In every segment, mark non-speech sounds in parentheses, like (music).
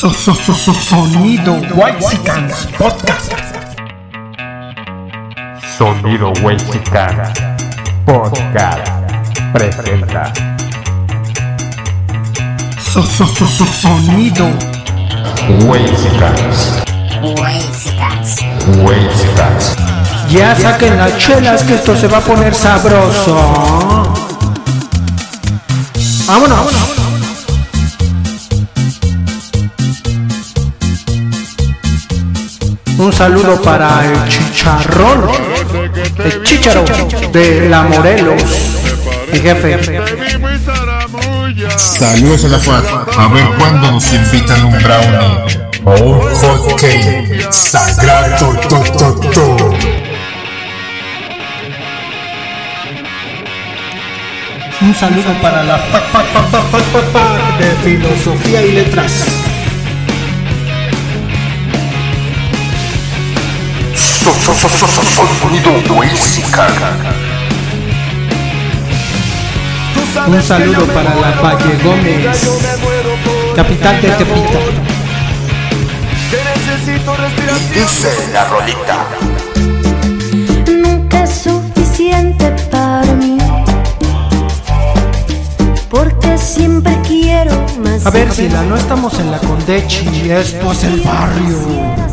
Sonido Whitesicans Podcast. Sonido Whitesicans Podcast presenta. Sonido Whitesicans. Whitesicans. Ya saquen las chelas que esto se va a poner sabroso. Vámonos. Un saludo para el chicharrón, el chicharo de la Morelos, mi jefe. Saludos a la FAD. A ver cuándo nos invitan un brownie o un hot cake sagrado. To, to, to. Un saludo para la pa, pa, pa, pa, pa, de filosofía y letras. Un saludo para la Valle Gómez, capital de Tepita. Dice la rolita. nunca es suficiente para mí. Porque siempre quiero más. A ver, Sila, no estamos en la Condechi, esto es el barrio.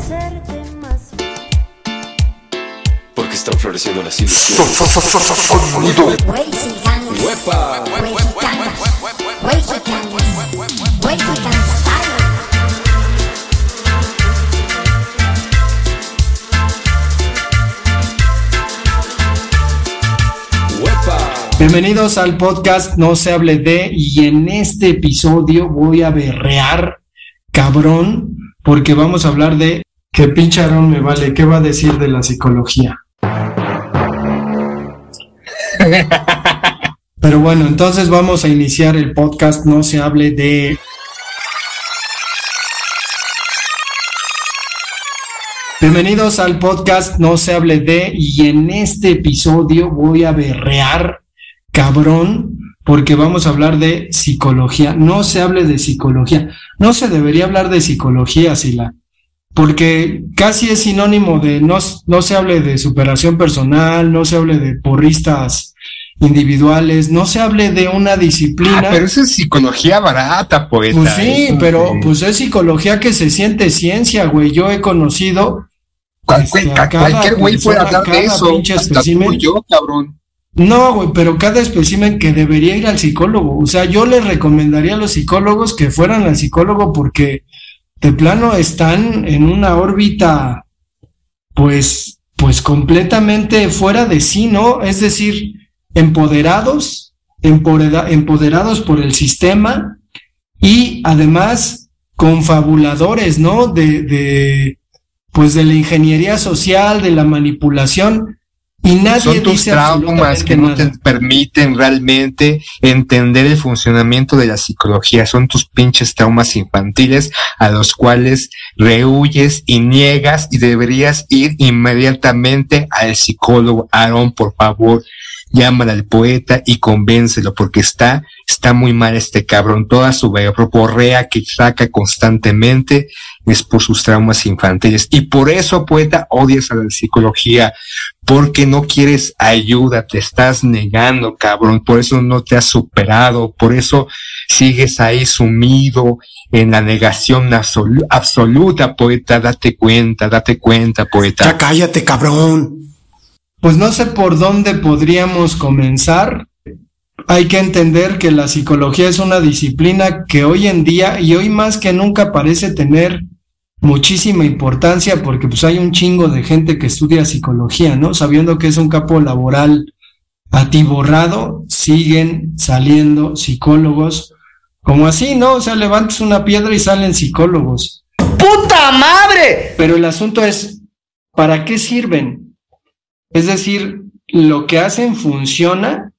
Están floreciendo las ilusiones. Sonido. Bienvenidos al podcast No se hable de y en este episodio voy a berrear cabrón porque vamos a hablar de que pincharón me vale, ¿qué va a decir de la psicología? Pero bueno, entonces vamos a iniciar el podcast No se hable de Bienvenidos al podcast No se hable de y en este episodio voy a berrear cabrón porque vamos a hablar de psicología. No se hable de psicología. No se debería hablar de psicología, Sila, porque casi es sinónimo de no, no se hable de superación personal, no se hable de porristas individuales, no se hable de una disciplina. Ah, pero eso es psicología barata, poeta. Pues sí, Eso pero sí. pues es psicología que se siente ciencia, güey. Yo he conocido este, cualquier güey puede hablar de eso. pinche Hasta tú espécimen. y yo, cabrón. No, güey, pero cada espécimen que debería ir al psicólogo. O sea, yo les recomendaría a los psicólogos que fueran al psicólogo porque de plano están en una órbita, pues, pues completamente fuera de sí, ¿no? Es decir, empoderados, empodera- empoderados por el sistema y además confabuladores, ¿no? De, de, pues de la ingeniería social, de la manipulación. Y nadie Son tus dice traumas que no te permiten realmente entender el funcionamiento de la psicología. Son tus pinches traumas infantiles a los cuales rehuyes y niegas y deberías ir inmediatamente al psicólogo. Aaron, por favor, llámale al poeta y convéncelo porque está, está muy mal este cabrón. Toda su verborrea que saca constantemente es por sus traumas infantiles. Y por eso, poeta, odias a la psicología porque no quieres ayuda, te estás negando, cabrón, por eso no te has superado, por eso sigues ahí sumido en la negación absolu- absoluta, poeta, date cuenta, date cuenta, poeta. cállate, cabrón. Pues no sé por dónde podríamos comenzar. Hay que entender que la psicología es una disciplina que hoy en día y hoy más que nunca parece tener muchísima importancia porque pues hay un chingo de gente que estudia psicología, ¿no? Sabiendo que es un campo laboral atiborrado, siguen saliendo psicólogos como así, ¿no? O sea, levantas una piedra y salen psicólogos. ¡Puta madre! Pero el asunto es, ¿para qué sirven? Es decir, lo que hacen funciona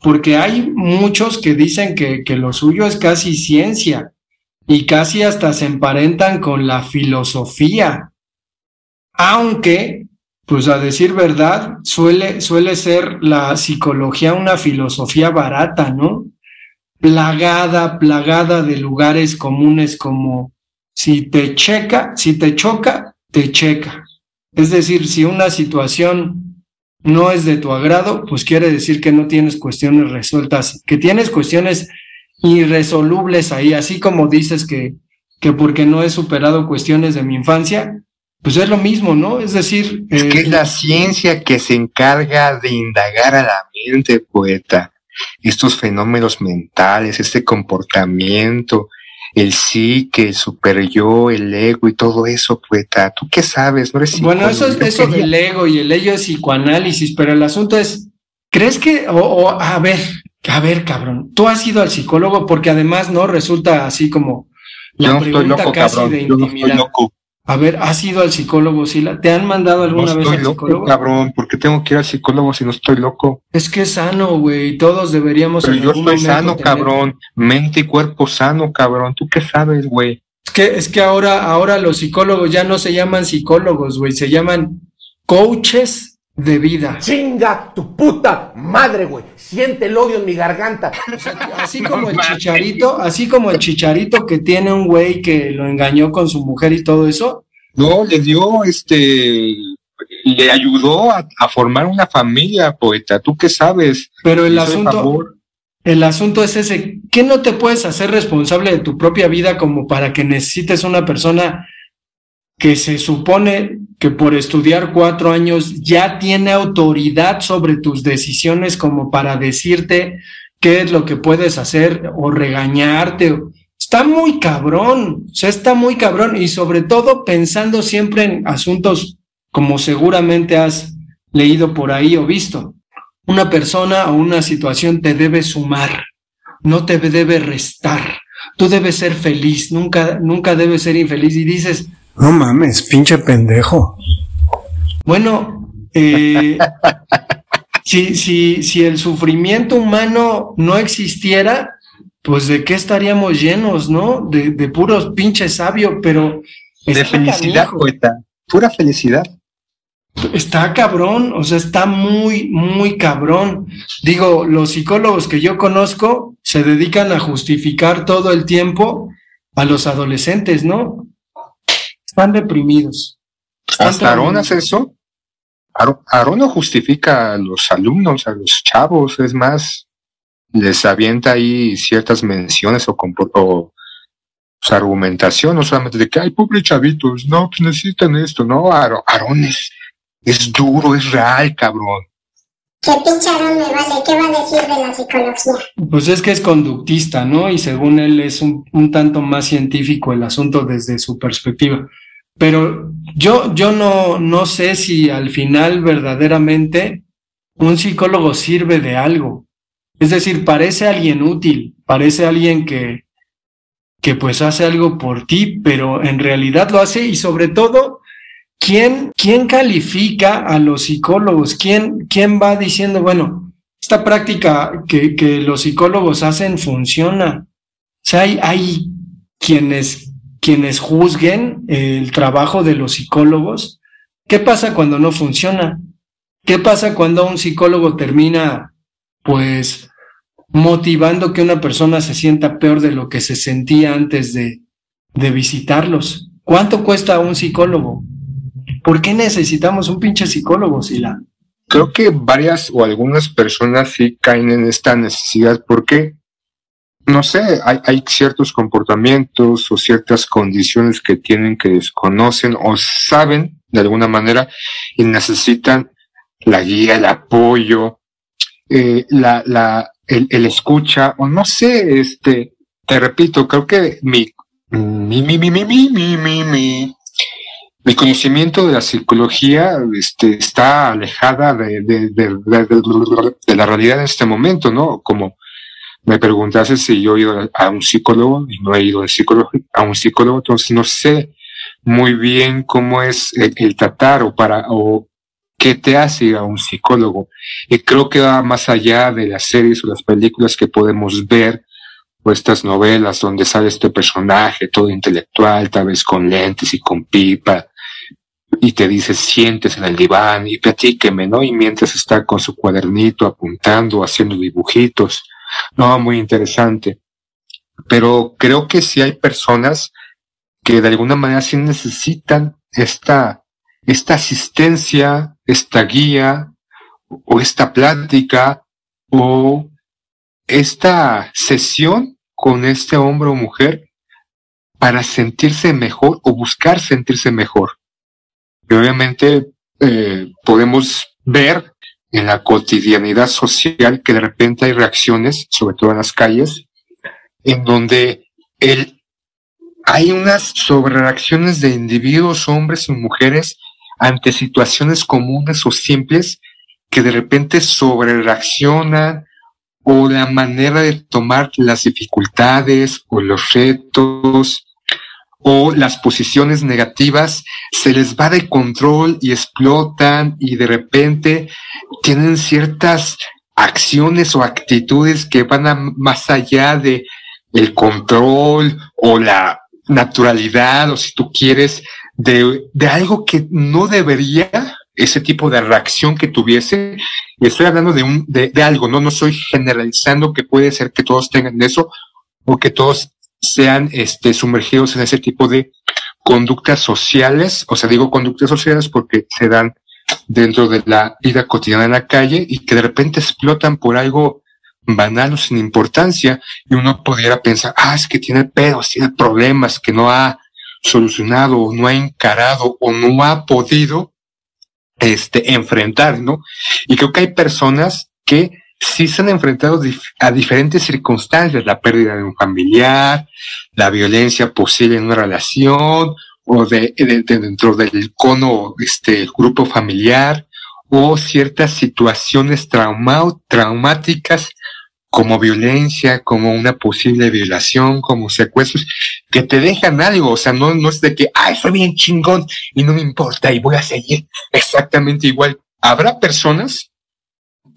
porque hay muchos que dicen que, que lo suyo es casi ciencia y casi hasta se emparentan con la filosofía. Aunque, pues a decir verdad, suele, suele ser la psicología una filosofía barata, ¿no? Plagada, plagada de lugares comunes como si te checa, si te choca, te checa. Es decir, si una situación no es de tu agrado, pues quiere decir que no tienes cuestiones resueltas, que tienes cuestiones irresolubles ahí, así como dices que, que porque no he superado cuestiones de mi infancia, pues es lo mismo, ¿no? Es decir... Es que eh, es la ciencia que se encarga de indagar a la mente, poeta. Estos fenómenos mentales, este comportamiento, el psique, el super yo, el ego y todo eso, poeta. ¿Tú qué sabes? No eres Bueno, eso, es, eso del ego y el ego es psicoanálisis, pero el asunto es, ¿crees que, o, o, a ver, a ver, cabrón, tú has ido al psicólogo porque además no resulta así como la Yo no estoy pregunta loco, casi cabrón. de Yo no estoy intimidad. loco. A ver, ¿has ido al psicólogo, Sila? ¿Te han mandado No alguna vez estoy al loco, psicólogo? cabrón. ¿Por qué tengo que ir al psicólogo si no estoy loco? Es que es sano, güey, todos deberíamos Pero yo estoy sano, tener- cabrón. Mente y cuerpo sano, cabrón. ¿Tú qué sabes, güey? Es que, es que ahora, ahora los psicólogos ya no se llaman psicólogos, güey, se llaman coaches de vida. Chinga tu puta madre, güey. Siente el odio en mi garganta. O sea, así como el chicharito, así como el chicharito que tiene un güey que lo engañó con su mujer y todo eso, No, le dio, este, le ayudó a, a formar una familia, poeta. ¿Tú qué sabes? pero el asunto, favor. el asunto es ese, ¿qué no te puedes hacer responsable de tu propia vida como para que necesites una persona que se supone que por estudiar cuatro años ya tiene autoridad sobre tus decisiones como para decirte qué es lo que puedes hacer o regañarte? Está muy cabrón, o está muy cabrón y sobre todo pensando siempre en asuntos como seguramente has leído por ahí o visto. Una persona o una situación te debe sumar, no te debe restar. Tú debes ser feliz, nunca, nunca debes ser infeliz. Y dices, No mames, pinche pendejo. bueno, eh, (laughs) si, si, si el sufrimiento humano no existiera, pues de qué estaríamos llenos, ¿no? De, de puros pinches sabios, pero De felicidad, canijo. poeta. Pura felicidad. Está cabrón, o sea, está muy, muy cabrón. Digo, los psicólogos que yo conozco se dedican a justificar todo el tiempo a los adolescentes, ¿no? Están deprimidos. Están Hasta Aarón hace eso. Aarón, no justifica a los alumnos, a los chavos, es más, les avienta ahí ciertas menciones o, o su argumentación, no solamente de que, ay, pobre chavitos, no, pues necesitan esto, no, Aarón, es, es duro, es real, cabrón. ¿Qué pincharon me vale? ¿Qué va a decir de la psicología? Pues es que es conductista, ¿no? Y según él es un, un tanto más científico el asunto desde su perspectiva. Pero yo, yo no, no sé si al final verdaderamente un psicólogo sirve de algo. Es decir, parece alguien útil, parece alguien que, que pues hace algo por ti, pero en realidad lo hace y sobre todo, ¿quién, quién califica a los psicólogos? ¿Quién, quién va diciendo, bueno, esta práctica que, que los psicólogos hacen funciona? O sea, hay, hay quienes, quienes juzguen el trabajo de los psicólogos. ¿Qué pasa cuando no funciona? ¿Qué pasa cuando un psicólogo termina, pues, motivando que una persona se sienta peor de lo que se sentía antes de, de visitarlos? ¿Cuánto cuesta un psicólogo? ¿Por qué necesitamos un pinche psicólogo, Sila? Creo que varias o algunas personas sí caen en esta necesidad porque, no sé, hay, ciertos comportamientos o ciertas condiciones que tienen que desconocen o saben de alguna manera y necesitan la guía, el apoyo, eh, la, la, el, escucha o no sé, este, te repito, creo que mi, mi, mi, mi, mi, mi, mi, mi, mi, mi conocimiento de la psicología este, está alejada de, de, de, de la realidad en este momento, ¿no? Como me preguntaste si yo he ido a un psicólogo y no he ido psicólogo, a un psicólogo entonces no sé muy bien cómo es el, el tratar o para o qué te hace ir a un psicólogo. Y creo que va más allá de las series o las películas que podemos ver o estas novelas donde sale este personaje todo intelectual, tal vez con lentes y con pipa, y te dice sientes en el diván y platíqueme, ¿no? Y mientras está con su cuadernito apuntando, haciendo dibujitos, no, muy interesante. Pero creo que sí hay personas que de alguna manera sí necesitan esta, esta asistencia, esta guía, o esta plática, o esta sesión con este hombre o mujer para sentirse mejor o buscar sentirse mejor. Y obviamente eh, podemos ver en la cotidianidad social que de repente hay reacciones, sobre todo en las calles, en donde el, hay unas sobrereacciones de individuos, hombres y mujeres, ante situaciones comunes o simples que de repente sobrereaccionan o la manera de tomar las dificultades o los retos o las posiciones negativas se les va de control y explotan y de repente tienen ciertas acciones o actitudes que van a más allá de el control o la naturalidad o si tú quieres de, de algo que no debería ese tipo de reacción que tuviese. Y estoy hablando de un de, de algo no no estoy generalizando que puede ser que todos tengan eso o que todos sean este, sumergidos en ese tipo de conductas sociales, o sea, digo conductas sociales porque se dan dentro de la vida cotidiana en la calle y que de repente explotan por algo banal o sin importancia y uno pudiera pensar, ah, es que tiene pedos, tiene problemas que no ha solucionado o no ha encarado o no ha podido este, enfrentar, ¿no? Y creo que hay personas que sí se han enfrentado dif a diferentes circunstancias, la pérdida de un familiar, la violencia posible en una relación, o de, de, de dentro del cono, este, grupo familiar, o ciertas situaciones trauma traumáticas como violencia, como una posible violación, como secuestros, que te dejan algo, o sea, no, no es de que, ay, fue bien chingón y no me importa y voy a seguir exactamente igual. Habrá personas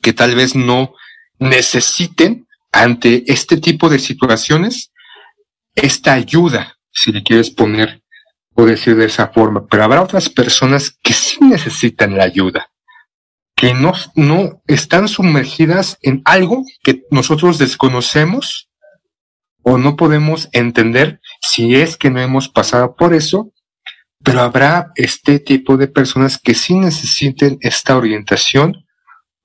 que tal vez no necesiten ante este tipo de situaciones esta ayuda, si le quieres poner o decir de esa forma, pero habrá otras personas que sí necesitan la ayuda, que no, no están sumergidas en algo que nosotros desconocemos o no podemos entender si es que no hemos pasado por eso, pero habrá este tipo de personas que sí necesiten esta orientación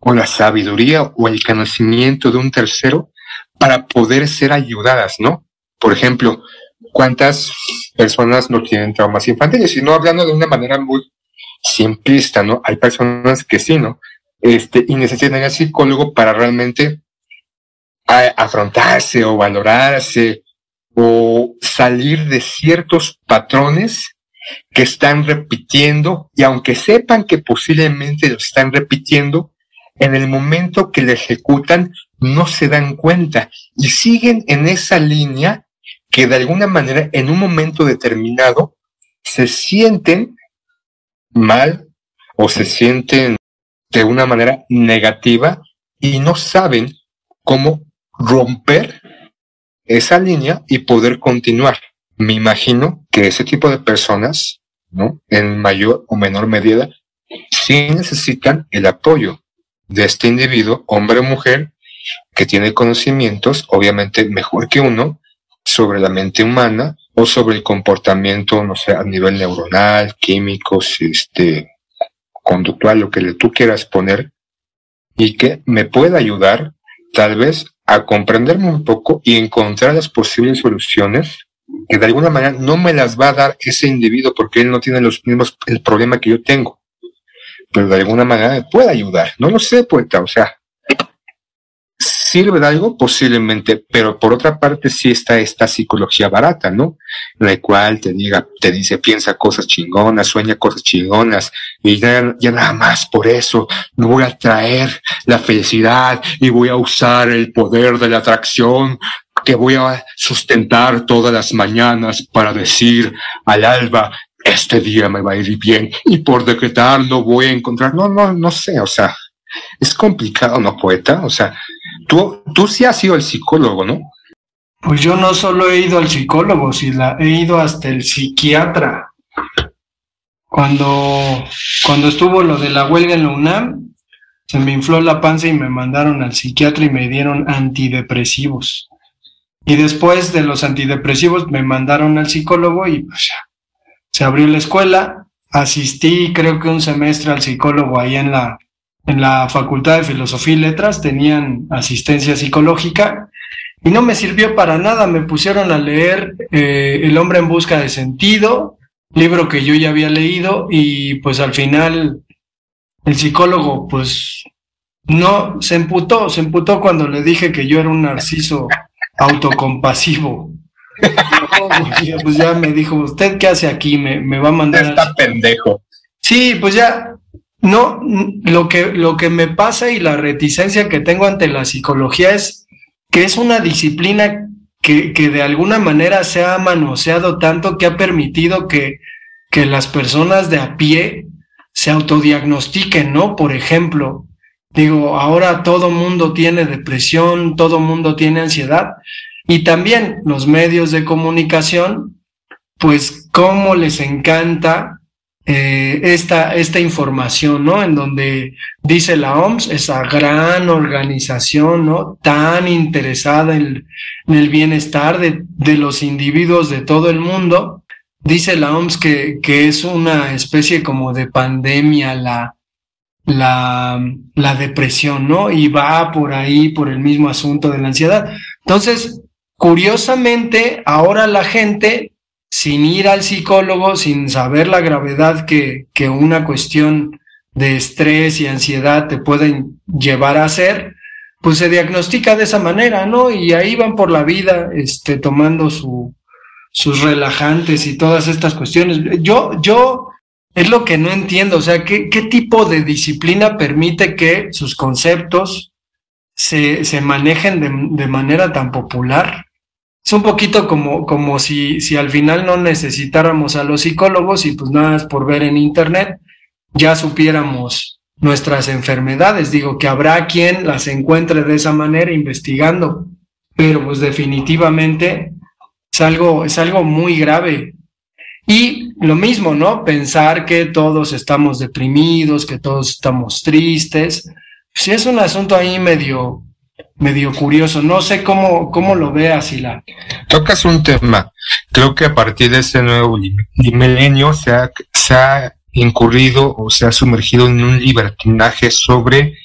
o la sabiduría o el conocimiento de un tercero para poder ser ayudadas, ¿no? Por ejemplo, ¿cuántas personas no tienen traumas infantiles? Y no hablando de una manera muy simplista, ¿no? Hay personas que sí, ¿no? Este, y necesitan al psicólogo para realmente afrontarse o valorarse o salir de ciertos patrones que están repitiendo y aunque sepan que posiblemente lo están repitiendo, en el momento que lo ejecutan no se dan cuenta y siguen en esa línea que de alguna manera en un momento determinado se sienten mal o se sienten de una manera negativa y no saben cómo romper esa línea y poder continuar. Me imagino que ese tipo de personas, ¿no? En mayor o menor medida, sí necesitan el apoyo de este individuo, hombre o mujer, que tiene conocimientos, obviamente mejor que uno, sobre la mente humana o sobre el comportamiento, no sé, a nivel neuronal, químicos, este, conductual, lo que tú quieras poner, y que me pueda ayudar, tal vez, a comprenderme un poco y encontrar las posibles soluciones que de alguna manera no me las va a dar ese individuo porque él no tiene los mismos, el problema que yo tengo pero de alguna manera me puede ayudar. No lo sé, poeta, o sea, ¿sirve de algo? Posiblemente, pero por otra parte sí está esta psicología barata, ¿no? La cual te diga, te dice, piensa cosas chingonas, sueña cosas chingonas, y ya, ya nada más por eso voy a traer la felicidad y voy a usar el poder de la atracción que voy a sustentar todas las mañanas para decir al alba, este día me va a ir bien y por decretar no voy a encontrar, no, no, no sé, o sea, es complicado, ¿no, poeta? O sea, tú, tú sí has sido el psicólogo, ¿no? Pues yo no solo he ido al psicólogo, sino he ido hasta el psiquiatra. Cuando, cuando estuvo lo de la huelga en la UNAM, se me infló la panza y me mandaron al psiquiatra y me dieron antidepresivos. Y después de los antidepresivos me mandaron al psicólogo y pues ya, se abrió la escuela, asistí creo que un semestre al psicólogo ahí en la, en la Facultad de Filosofía y Letras, tenían asistencia psicológica y no me sirvió para nada, me pusieron a leer eh, El hombre en busca de sentido, libro que yo ya había leído y pues al final el psicólogo pues no se emputó, se emputó cuando le dije que yo era un narciso autocompasivo. Pues ya me dijo, ¿usted qué hace aquí? Me, me va a mandar... al Está pendejo. Sí, pues ya, no, lo que, lo que me pasa y la reticencia que tengo ante la psicología es que es una disciplina que, que de alguna manera se ha manoseado tanto que ha permitido que, que las personas de a pie se autodiagnostiquen, ¿no? Por ejemplo, digo, ahora todo mundo tiene depresión, todo mundo tiene ansiedad y también los medios de comunicación, pues cómo les encanta eh, esta, esta información, ¿no? En donde dice la OMS, esa gran organización, ¿no? Tan interesada en, en el bienestar de, de los individuos de todo el mundo. Dice la OMS que, que es una especie como de pandemia la, la, la depresión, ¿no? Y va por ahí, por el mismo asunto de la ansiedad. Entonces, curiosamente, ahora la gente sin ir al psicólogo, sin saber la gravedad que, que una cuestión de estrés y ansiedad te pueden llevar a hacer, pues se diagnostica de esa manera, ¿no? Y ahí van por la vida, este, tomando su, sus relajantes y todas estas cuestiones. Yo, yo, es lo que no entiendo, o sea, ¿qué, qué tipo de disciplina permite que sus conceptos se, se manejen de, de manera tan popular? Es un poquito como, como si, si al final no necesitáramos a los psicólogos y pues nada más por ver en internet ya supiéramos nuestras enfermedades. Digo que habrá quien las encuentre de esa manera investigando, pero pues definitivamente es algo, es algo muy grave. Y lo mismo, ¿no? Pensar que todos estamos deprimidos, que todos estamos tristes. Sí es un asunto ahí medio, medio curioso. No sé cómo, cómo lo veas, Sila. Tocas un tema. Creo que a partir de este nuevo milenio se ha, incurrido o se ha sumergido en un libertinaje sobre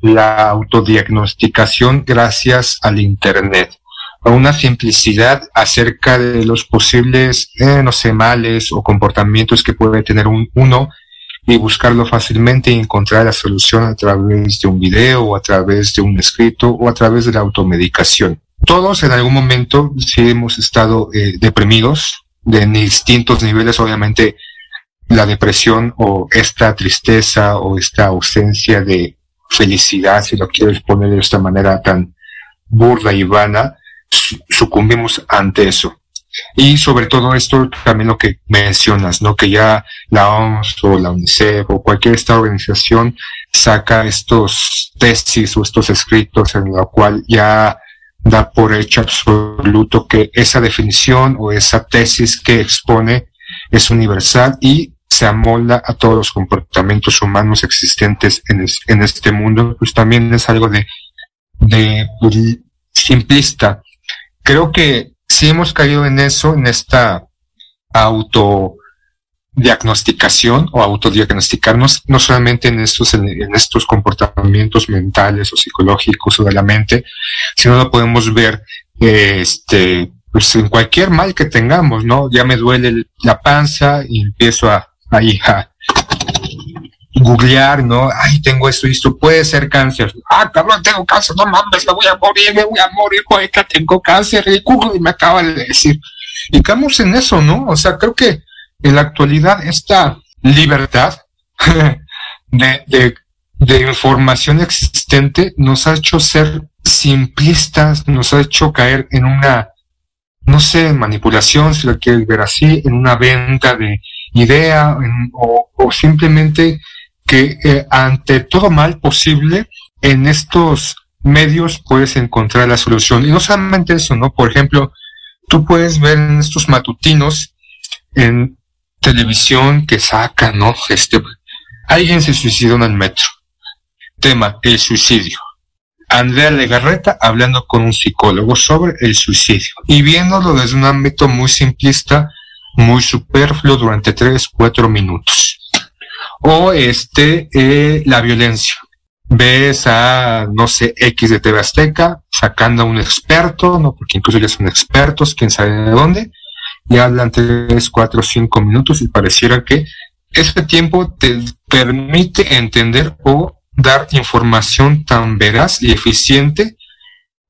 la autodiagnosticación gracias al Internet. Una simplicidad acerca de los posibles, eh, no sé, males o comportamientos que puede tener un, uno y buscarlo fácilmente y encontrar la solución a través de un video o a través de un escrito o a través de la automedicación. Todos en algún momento sí hemos estado eh, deprimidos de distintos niveles, obviamente la depresión o esta tristeza o esta ausencia de felicidad, si lo quieres poner de esta manera tan burda y vana, su- sucumbimos ante eso. Y sobre todo esto, también lo que mencionas, ¿no? Que ya la OMS o la UNICEF o cualquier esta organización saca estos tesis o estos escritos en la cual ya da por hecho absoluto que esa definición o esa tesis que expone es universal y se amolda a todos los comportamientos humanos existentes en, en este mundo, pues también es algo de, de pues, simplista. Creo que si hemos caído en eso, en esta autodiagnosticación o autodiagnosticarnos, no solamente en estos, en, estos comportamientos mentales o psicológicos o de la mente, sino lo podemos ver este, pues en cualquier mal que tengamos, ¿no? Ya me duele el- la panza y empiezo a, ahí a googlear, ¿no? Ay, tengo esto y esto, puede ser cáncer. Ah, cabrón, tengo cáncer, no mames, me voy a morir, me voy a morir, poeta, tengo cáncer, y me acaba de decir. Y caemos en eso, ¿no? O sea, creo que en la actualidad esta libertad (laughs) de, de, información existente nos ha hecho ser simplistas, nos ha hecho caer en una, no sé, manipulación, si lo quieres ver así, en una venta de idea o simplemente que eh, ante todo mal posible en estos medios puedes encontrar la solución. Y no solamente eso, ¿no? Por ejemplo, tú puedes ver en estos matutinos en televisión que sacan, ¿no? Este, alguien se suicidó en el metro. Tema, el suicidio. Andrea Legarreta hablando con un psicólogo sobre el suicidio y viéndolo desde un ámbito muy simplista, muy superfluo durante 3, 4 minutos. O este, eh, la violencia. Ves a, no sé, X de TV Azteca sacando a un experto, ¿no? Porque incluso ya son expertos, quién sabe de dónde, y hablan 3, 4, 5 minutos y pareciera que este tiempo te permite entender o dar información tan veraz y eficiente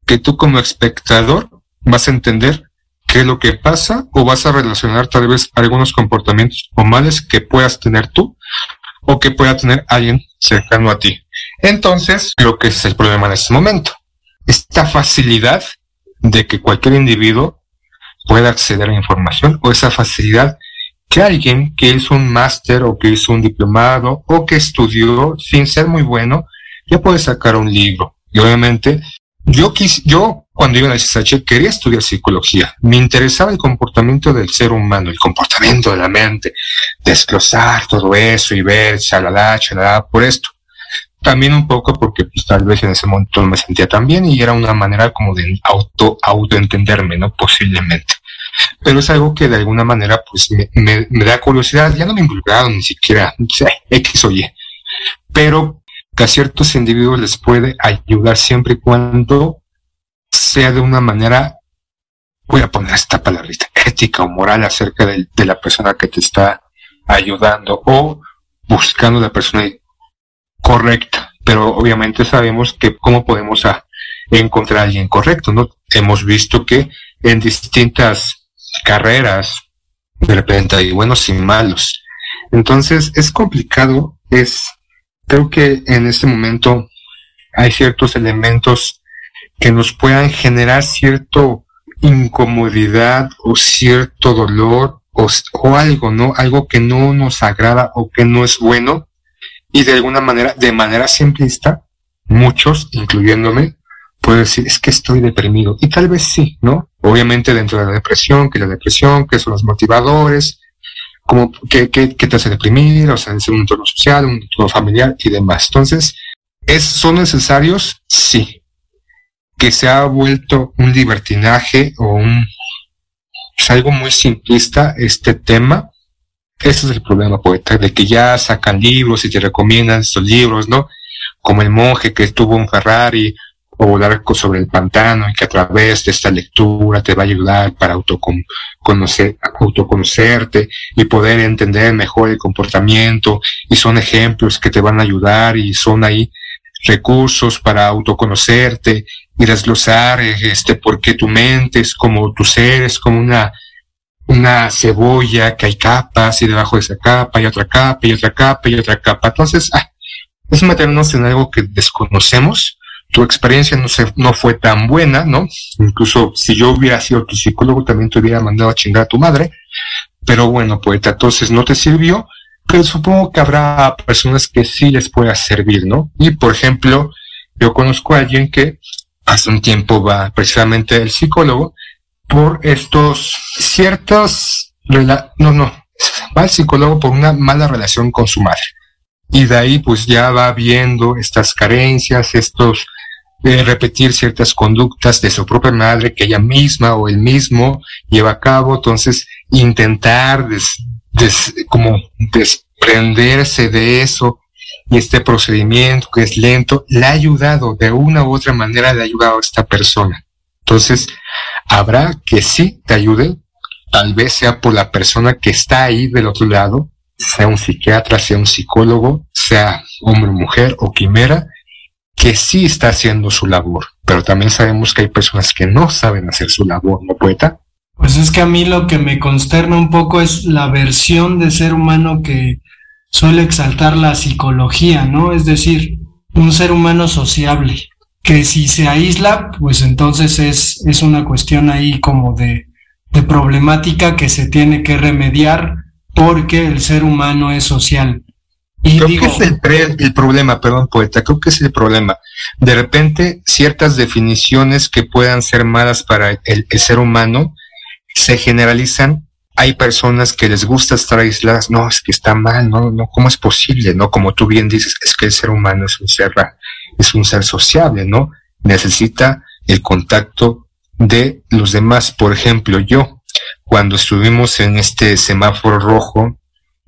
que tú como espectador vas a entender qué es lo que pasa o vas a relacionar tal vez algunos comportamientos o males que puedas tener tú o que pueda tener alguien cercano a ti. Entonces, lo que es el problema en este momento. Esta facilidad de que cualquier individuo pueda acceder a información o esa facilidad que alguien que hizo un máster o que hizo un diplomado o que estudió sin ser muy bueno, ya puede sacar un libro. Y obviamente, yo quis, yo cuando iba a la SSH quería estudiar psicología. Me interesaba el comportamiento del ser humano, el comportamiento de la mente, desglosar todo eso y ver, chalala, chalala, por esto. También un poco porque pues, tal vez en ese momento me sentía tan bien y era una manera como de auto, autoentenderme, ¿no? Posiblemente pero es algo que de alguna manera pues me, me, da curiosidad, ya no me involucraron ni siquiera, X o Y, pero que a ciertos individuos les puede ayudar siempre y cuando sea de una manera, voy a poner esta palabrita, ética o moral acerca de, la persona que te está ayudando o buscando la persona correcta, pero obviamente sabemos que cómo podemos encontrar a alguien correcto, ¿no? Hemos visto que en distintas carreras, de repente hay buenos y malos. Entonces es complicado, es, creo que en este momento hay ciertos elementos que nos puedan generar cierto incomodidad o cierto dolor o, o, algo, ¿no? Algo que no nos agrada o que no es bueno y de alguna manera, de manera simplista, muchos, incluyéndome, puedo decir, es que estoy deprimido. Y tal vez sí, ¿no? Obviamente dentro de la depresión, que la depresión, que son los motivadores, como que, que, que te hace deprimir, o sea, es un entorno social, un entorno familiar y demás. Entonces, ¿es, ¿son necesarios? Sí. Que se ha vuelto un libertinaje o un, es algo muy simplista este tema. Ese es el problema, poeta, de que ya sacan libros y te recomiendan estos libros, ¿no? Como el monje que tuvo un Ferrari o volar sobre el pantano y que a través de esta lectura te va a ayudar para autoconocer, autoconocerte y poder entender mejor el comportamiento. Y son ejemplos que te van a ayudar y son ahí recursos para autoconocerte y desglosar este por qué tu mente es como tu ser es como una una cebolla que hay capas y debajo de esa capa hay otra capa y otra capa y otra capa. Entonces ah, es meternos en algo que desconocemos tu experiencia no, se, no fue tan buena, ¿no? Incluso si yo hubiera sido tu psicólogo, también te hubiera mandado a chingar a tu madre. Pero bueno, poeta, entonces no te sirvió, pero supongo que habrá personas que sí les pueda servir, ¿no? Y por ejemplo, yo conozco a alguien que hace un tiempo va precisamente el psicólogo por estos ciertos, no, no, va al psicólogo por una mala relación con su madre. Y de ahí pues ya va viendo estas carencias, estos de repetir ciertas conductas de su propia madre que ella misma o él mismo lleva a cabo, entonces intentar des, des, como desprenderse de eso y este procedimiento que es lento, le ha ayudado de una u otra manera, le ha ayudado a esta persona. Entonces, habrá que sí te ayude, tal vez sea por la persona que está ahí del otro lado, sea un psiquiatra, sea un psicólogo, sea hombre mujer o quimera, que sí está haciendo su labor, pero también sabemos que hay personas que no saben hacer su labor, ¿no, poeta? Pues es que a mí lo que me consterna un poco es la versión de ser humano que suele exaltar la psicología, ¿no? Es decir, un ser humano sociable, que si se aísla, pues entonces es, es una cuestión ahí como de, de problemática que se tiene que remediar porque el ser humano es social. Y creo digo, que es el, pre, el, problema, perdón, poeta, creo que es el problema. De repente, ciertas definiciones que puedan ser malas para el, el, ser humano se generalizan. Hay personas que les gusta estar aisladas. No, es que está mal, no, no, ¿cómo es posible? No, como tú bien dices, es que el ser humano es un ser, es un ser sociable, ¿no? necesita el contacto de los demás. Por ejemplo, yo, cuando estuvimos en este semáforo rojo,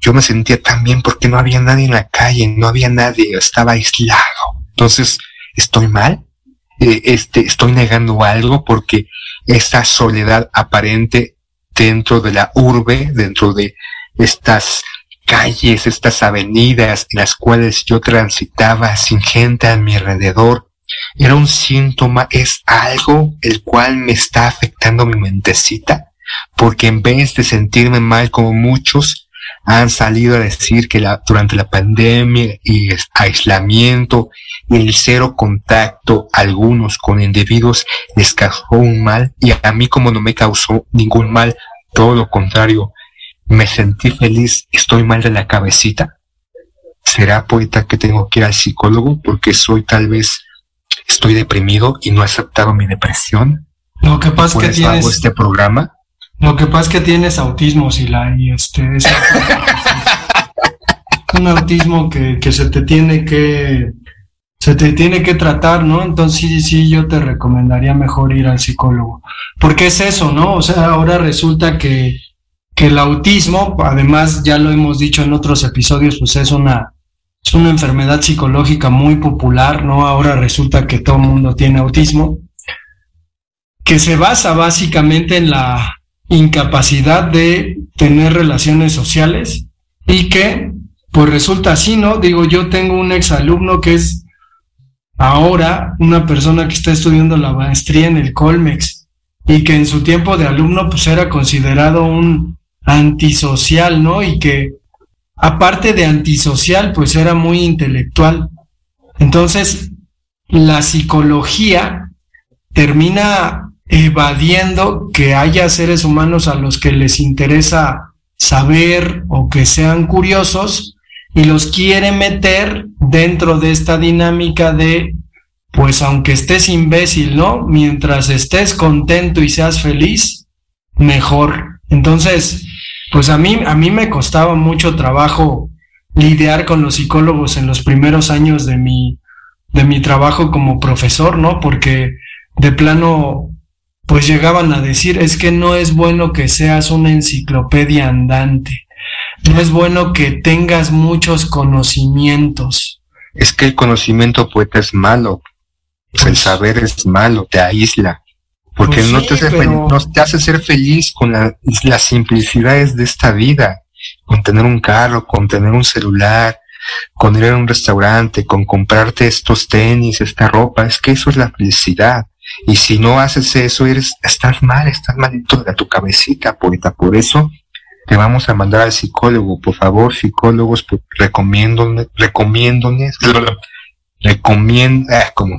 yo me sentía tan bien porque no había nadie en la calle, no había nadie, estaba aislado. Entonces, ¿estoy mal? Eh, este, estoy negando algo porque esta soledad aparente dentro de la urbe, dentro de estas calles, estas avenidas en las cuales yo transitaba sin gente a mi alrededor, era un síntoma, es algo el cual me está afectando mi mentecita, porque en vez de sentirme mal como muchos, han salido a decir que la, durante la pandemia y el aislamiento y el cero contacto algunos con individuos les causó un mal y a mí como no me causó ningún mal, todo lo contrario, me sentí feliz, estoy mal de la cabecita. ¿Será poeta que tengo que ir al psicólogo porque soy tal vez, estoy deprimido y no he aceptado mi depresión? Lo que pasa es que hago tienes, este programa. Lo que pasa es que tienes autismo, Sila, y este es un autismo que, que se te tiene que se te tiene que tratar, ¿no? Entonces sí, sí, yo te recomendaría mejor ir al psicólogo. Porque es eso, ¿no? O sea, ahora resulta que, que el autismo, además ya lo hemos dicho en otros episodios, pues es una, es una enfermedad psicológica muy popular, ¿no? Ahora resulta que todo el mundo tiene autismo, que se basa básicamente en la incapacidad de tener relaciones sociales y que, pues resulta así, ¿no? Digo, yo tengo un exalumno que es ahora una persona que está estudiando la maestría en el Colmex y que en su tiempo de alumno pues era considerado un antisocial, ¿no? Y que aparte de antisocial pues era muy intelectual. Entonces, la psicología termina evadiendo que haya seres humanos a los que les interesa saber o que sean curiosos y los quiere meter dentro de esta dinámica de, pues aunque estés imbécil, ¿no? Mientras estés contento y seas feliz, mejor. Entonces, pues a mí, a mí me costaba mucho trabajo lidiar con los psicólogos en los primeros años de mi, de mi trabajo como profesor, ¿no? Porque de plano, pues llegaban a decir, es que no es bueno que seas una enciclopedia andante. No es bueno que tengas muchos conocimientos. Es que el conocimiento poeta es malo. Pues el Pues- saber es malo, te aísla. Porque Pues no, sí, te hace pero- no te hace ser feliz con la- las simplicidades de esta vida. Con tener un carro, con tener un celular, con ir a un restaurante, con comprarte estos tenis, esta ropa. Es que eso es la felicidad. Y si no haces eso, eres, estás mal, estás malito de tu cabecita, poeta. Por eso te vamos a mandar al psicólogo. Por favor, psicólogos, recomiéndone, recomiéndones, recomienda, ah, ¿cómo?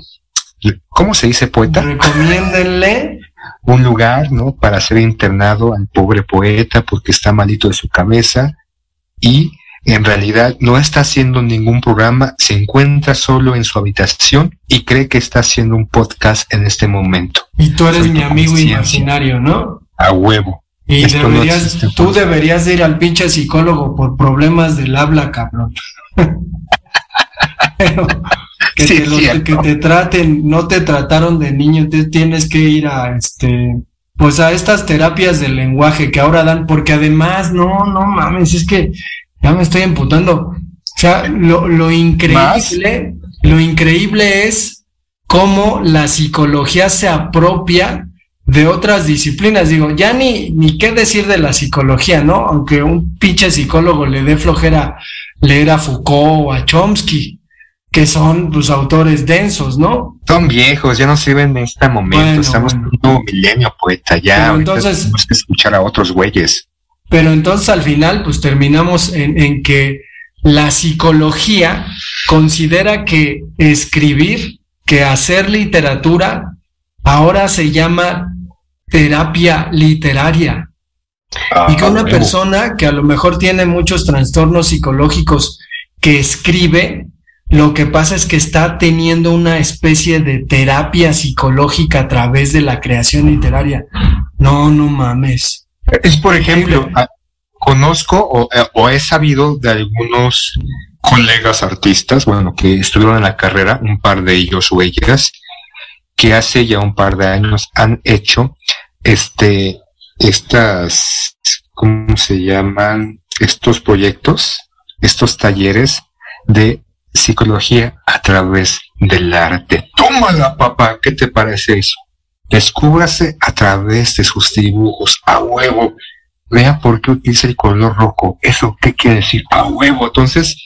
¿Cómo se dice poeta? Recomiéndenle Un lugar, ¿no? Para ser internado al pobre poeta porque está malito de su cabeza y en realidad no está haciendo ningún programa, se encuentra solo en su habitación y cree que está haciendo un podcast en este momento. y tú eres Soy mi amigo imaginario, ¿no? A huevo. Y Esto deberías, tú deberías de ir al pinche psicólogo por problemas del habla, cabrón. (laughs) Pero que, Sí, te lo- cierto. que te traten, no te trataron de niño, te tienes que ir a este, pues a estas terapias del lenguaje que ahora dan, porque además, no, no mames, es que ya me estoy emputando. O sea, lo, lo increíble, lo increíble es cómo la psicología se apropia de otras disciplinas. Digo, ya ni, ni qué decir de la psicología, ¿no? Aunque un pinche psicólogo le dé flojera leer a Foucault o a Chomsky, que son pues autores densos, ¿no? Son viejos, ya no sirven en este momento. Bueno, Estamos bueno. en un nuevo milenio, poeta. Ya Pero entonces- tenemos que escuchar a otros güeyes. Pero entonces al final pues terminamos en, en que la psicología considera que escribir, que hacer literatura, ahora se llama terapia literaria. Y que Ah, una persona que a lo mejor tiene muchos trastornos psicológicos que escribe, lo que pasa es que está teniendo una especie de terapia psicológica a través de la creación literaria. No, no mames. Es por ejemplo, conozco o, eh, o he sabido de algunos colegas artistas, bueno, que estuvieron en la carrera, un par de ellos o ellas, que hace ya un par de años han hecho este estas ¿cómo se llaman? estos proyectos, estos talleres de psicología a través del arte. Tómala, papá, ¿qué te parece eso? Descúbrase a través de sus dibujos, a huevo. Vea por qué utiliza el color rojo. ¿Eso qué quiere decir? A huevo. Entonces,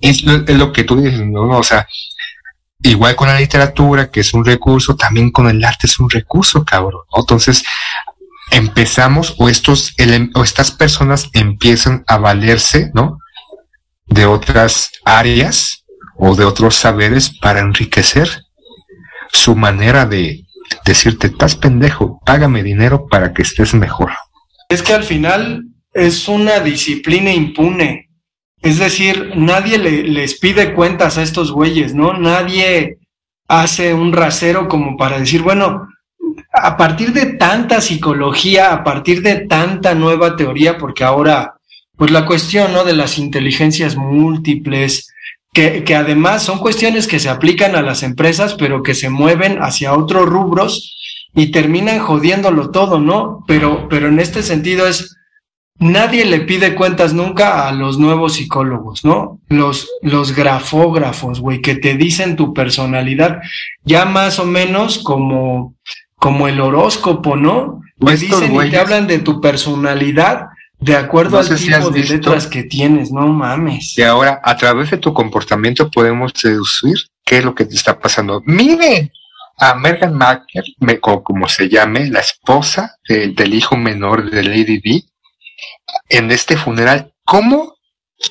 es lo, que tú dices, ¿no? O sea, igual con la literatura, que es un recurso, también con el arte es un recurso, cabrón. Entonces, empezamos, o estos, o estas personas empiezan a valerse, ¿no? De otras áreas o de otros saberes para enriquecer su manera de decirte, estás pendejo, págame dinero para que estés mejor. Es que al final es una disciplina impune. Es decir, nadie le- les pide cuentas a estos güeyes, ¿no? Nadie hace un rasero como para decir, bueno, a partir de tanta psicología, a partir de tanta nueva teoría, porque ahora, pues la cuestión, ¿no? De las inteligencias múltiples, que, que además son cuestiones que se aplican a las empresas, pero que se mueven hacia otros rubros y terminan jodiéndolo todo, ¿no? Pero, pero en este sentido es, nadie le pide cuentas nunca a los nuevos psicólogos, ¿no? Los, los grafógrafos, güey, que te dicen tu personalidad, ya más o menos como, como el horóscopo, ¿no? Te dicen y te hablan de tu personalidad de acuerdo No al si de letras que tienes, no mames. Y ahora, a través de tu comportamiento, podemos deducir qué es lo que te está pasando. Miren a Meghan Markle, me- o como se llame, la esposa de- del hijo menor de Lady Di, en este funeral, cómo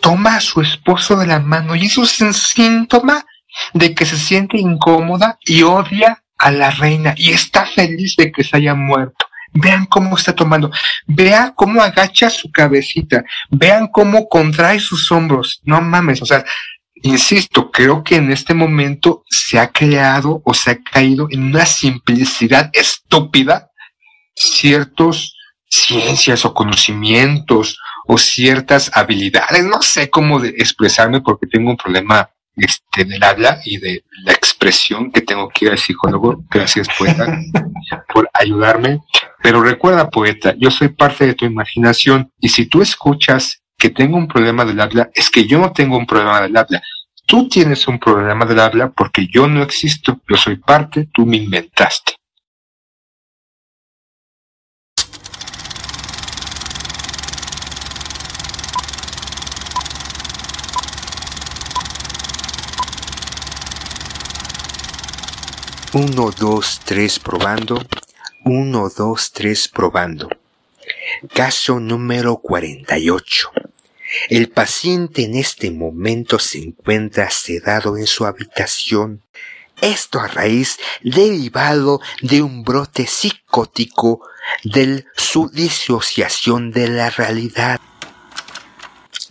toma a su esposo de la mano. Y eso es un síntoma de que se siente incómoda y odia a la reina y está feliz de que se haya muerto. Vean cómo está tomando. Vean cómo agacha su cabecita. Vean cómo contrae sus hombros. No mames, o sea, insisto, creo que en este momento se ha creado o se ha caído en una simplicidad estúpida ciertos ciencias o conocimientos o ciertas habilidades. No sé cómo de expresarme porque tengo un problema este, del habla y de la expresión que tengo que ir al psicólogo. Gracias, poeta, (laughs) por ayudarme. Pero recuerda, poeta, yo soy parte de tu imaginación y si tú escuchas que tengo un problema del habla, es que yo no tengo un problema del habla. Tú tienes un problema del habla porque yo no existo, yo soy parte, tú me inventaste. Uno, dos, tres, probando. Uno, dos, tres, probando. Caso número 48. El paciente en este momento se encuentra sedado en su habitación. Esto a raíz derivado de un brote psicótico de su disociación de la realidad.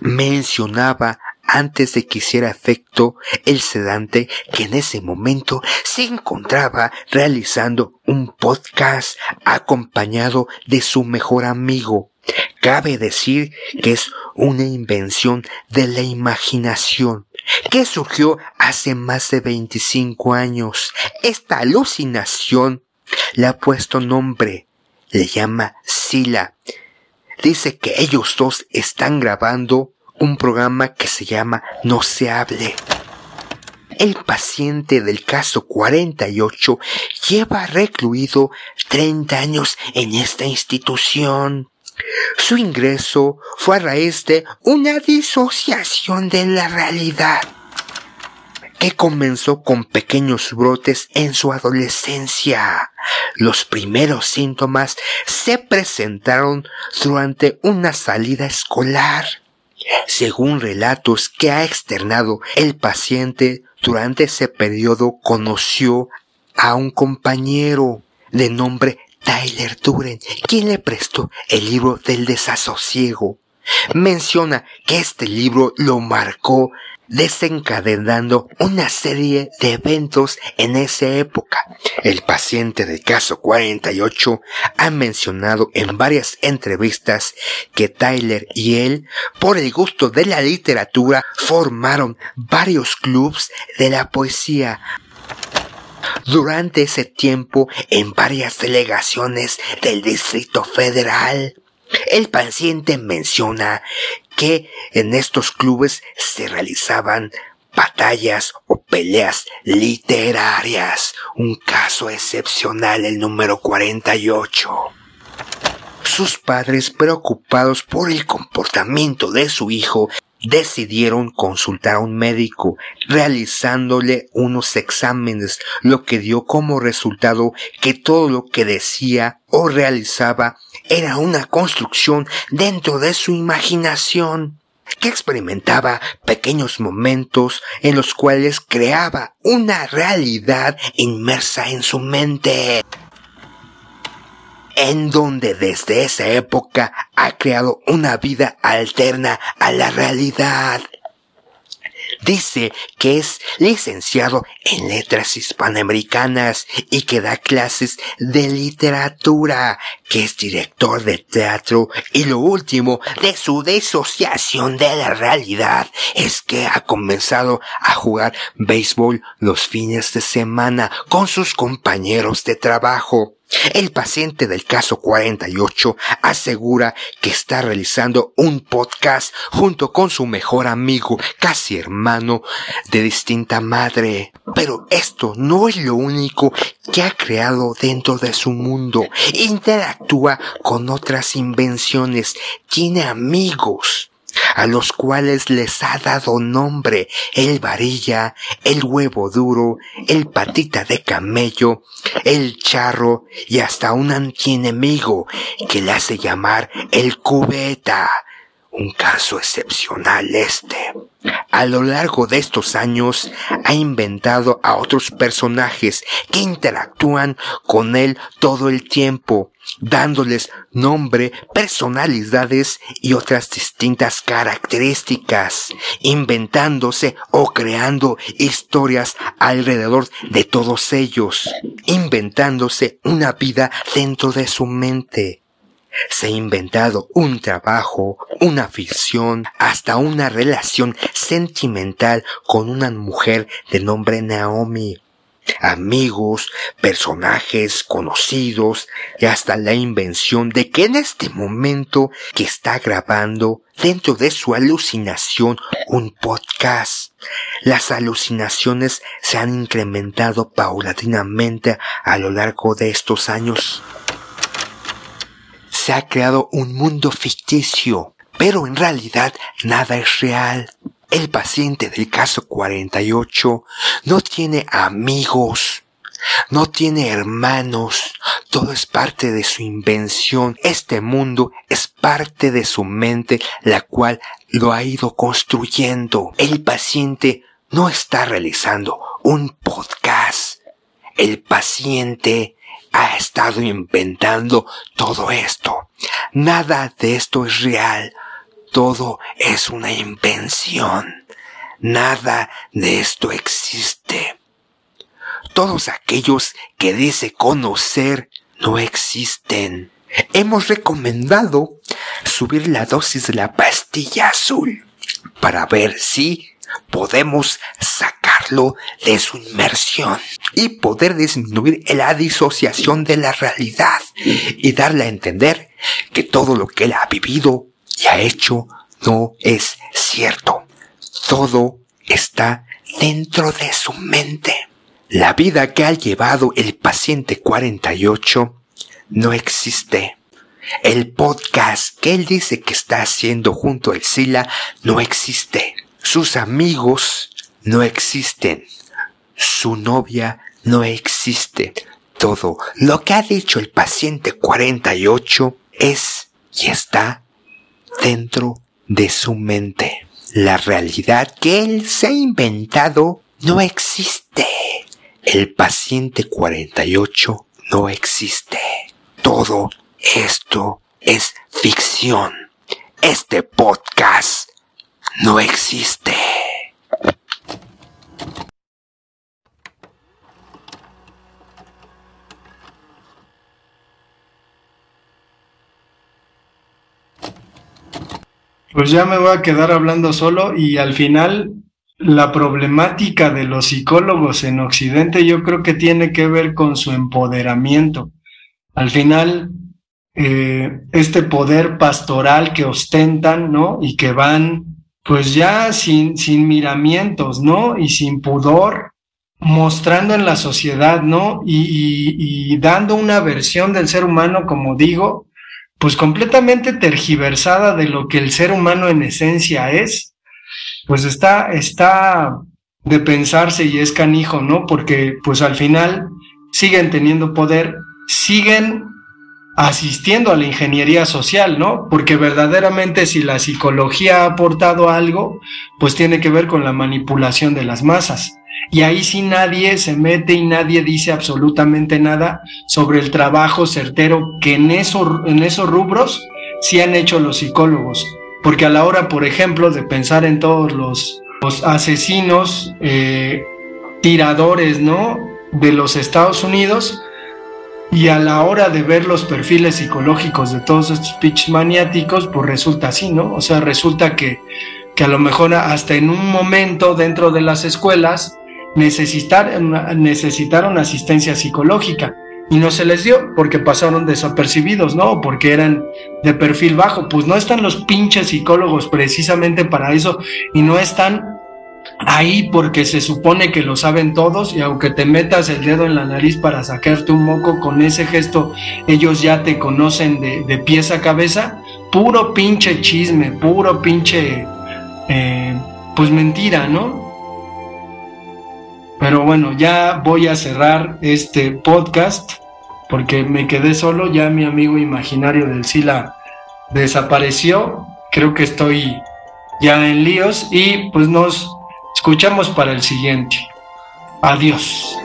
Mencionaba antes de que hiciera efecto el sedante que en ese momento se encontraba realizando un podcast acompañado de su mejor amigo. Cabe decir que es una invención de la imaginación que surgió hace más de 25 años. Esta alucinación le ha puesto nombre, le llama Sila. Dice que ellos dos están grabando un programa que se llama No se hable. El paciente del caso 48 lleva recluido 30 años en esta institución. Su ingreso fue a raíz de una disociación de la realidad que comenzó con pequeños brotes en su adolescencia. Los primeros síntomas se presentaron durante una salida escolar. Según relatos que ha externado el paciente, durante ese periodo conoció a un compañero de nombre Tyler Duren, quien le prestó el libro del desasosiego. Menciona que este libro lo marcó desencadenando una serie de eventos en esa época. El paciente del caso 48 ha mencionado en varias entrevistas que Tyler y él, por el gusto de la literatura, formaron varios clubs de la poesía, durante ese tiempo en varias delegaciones del Distrito Federal. El paciente menciona que en estos clubes se realizaban batallas o peleas literarias, un caso excepcional el número 48. Sus padres, preocupados por el comportamiento de su hijo, decidieron consultar a un médico, realizándole unos exámenes, lo que dio como resultado que todo lo que decía o realizaba era una construcción dentro de su imaginación que experimentaba pequeños momentos en los cuales creaba una realidad inmersa en su mente en donde desde esa época ha creado una vida alterna a la realidad. Dice que es licenciado en letras hispanoamericanas y que da clases de literatura, que es director de teatro y lo último de su disociación de la realidad es que ha comenzado a jugar béisbol los fines de semana con sus compañeros de trabajo. El paciente del caso 48 asegura que está realizando un podcast junto con su mejor amigo, casi hermano, de distinta madre. Pero esto no es lo único que ha creado dentro de su mundo. Interactúa con otras invenciones, tiene amigos a los cuales les ha dado nombre el varilla, el huevo duro, el patita de camello, el charro y hasta un antienemigo que le hace llamar el cubeta. Un caso excepcional este. A lo largo de estos años ha inventado a otros personajes que interactúan con él todo el tiempo, dándoles nombre, personalidades y otras distintas características, inventándose o creando historias alrededor de todos ellos, inventándose una vida dentro de su mente. Se ha inventado un trabajo, una ficción, hasta una relación sentimental con una mujer de nombre Naomi. Amigos, personajes conocidos y hasta la invención de que en este momento que está grabando dentro de su alucinación un podcast. Las alucinaciones se han incrementado paulatinamente a lo largo de estos años se ha creado un mundo ficticio, pero en realidad nada es real. El paciente del caso 48 no tiene amigos, no tiene hermanos, todo es parte de su invención. Este mundo es parte de su mente, la cual lo ha ido construyendo. El paciente no está realizando un podcast. El paciente ha estado inventando todo esto. Nada de esto es real. Todo es una invención. Nada de esto existe. Todos aquellos que dice conocer no existen. Hemos recomendado subir la dosis de la pastilla azul para ver si podemos sacarlo de su inmersión y poder disminuir la disociación de la realidad y darle a entender que todo lo que él ha vivido y ha hecho no es cierto. Todo está dentro de su mente. La vida que ha llevado el paciente 48 no existe. El podcast que él dice que está haciendo junto al Sila no existe. Sus amigos no existen. Su novia no existe. Todo lo que ha dicho el paciente 48 es y está dentro de su mente. La realidad que él se ha inventado no existe. El paciente 48 no existe. Todo esto es ficción. Este podcast no existe. Pues ya me voy a quedar hablando solo y al final la problemática de los psicólogos en Occidente yo creo que tiene que ver con su empoderamiento. Al final, eh, este poder pastoral que ostentan, ¿no? Y que van, pues ya sin, sin miramientos, ¿no? Y sin pudor, mostrando en la sociedad, ¿no? Y, dando una versión del ser humano, como digo, pues completamente tergiversada de lo que el ser humano en esencia es pues está, está de pensarse y es canijo, ¿no? Porque pues al final siguen teniendo poder, siguen asistiendo a la ingeniería social, ¿no? Porque verdaderamente si la psicología ha aportado algo, pues tiene que ver con la manipulación de las masas. Y ahí sí nadie se mete y nadie dice absolutamente nada sobre el trabajo certero que en, en esos rubros sí han hecho los psicólogos. Porque a la hora, por ejemplo, de pensar en todos los, los asesinos, eh, tiradores, ¿no? De los Estados Unidos, y a la hora de ver los perfiles psicológicos de todos estos pitch maniáticos, pues resulta así, ¿no? O sea, resulta que, que a lo mejor hasta en un momento dentro de las escuelas necesitaron, necesitaron asistencia psicológica y no se les dio porque pasaron desapercibidos, ¿no? Porque eran de perfil bajo. Pues no están los pinches psicólogos precisamente para eso y no están ahí porque se supone que lo saben todos y aunque te metas el dedo en la nariz para sacarte un moco con ese gesto, ellos ya te conocen de, de pies a cabeza. Puro pinche chisme, puro pinche, eh, pues mentira, ¿no? Pero bueno, ya voy a cerrar este podcast porque me quedé solo, ya mi amigo imaginario del Sila desapareció, creo que estoy ya en líos y pues nos escuchamos para el siguiente. Adiós.